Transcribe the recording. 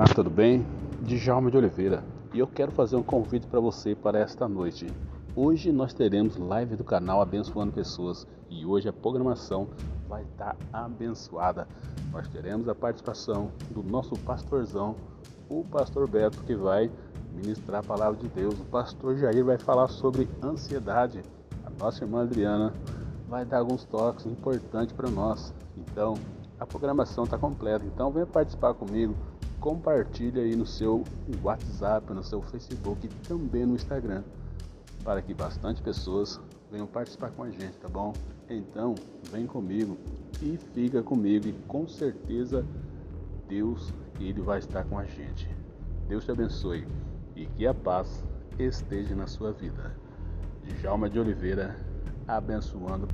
Olá, tudo bem? Djalma de Oliveira e eu quero fazer um convite para você para esta noite. Hoje nós teremos live do canal Abençoando Pessoas e hoje a programação vai estar abençoada. Nós teremos a participação do nosso pastorzão, o pastor Beto, que vai ministrar a palavra de Deus. O pastor Jair vai falar sobre ansiedade. A nossa irmã Adriana vai dar alguns toques importantes para nós. Então, a programação está completa. Então, venha participar comigo. Compartilhe aí no seu WhatsApp, no seu Facebook e também no Instagram, para que bastante pessoas venham participar com a gente, tá bom? Então, vem comigo e fica comigo e com certeza Deus ele vai estar com a gente. Deus te abençoe e que a paz esteja na sua vida. Djalma de Oliveira, abençoando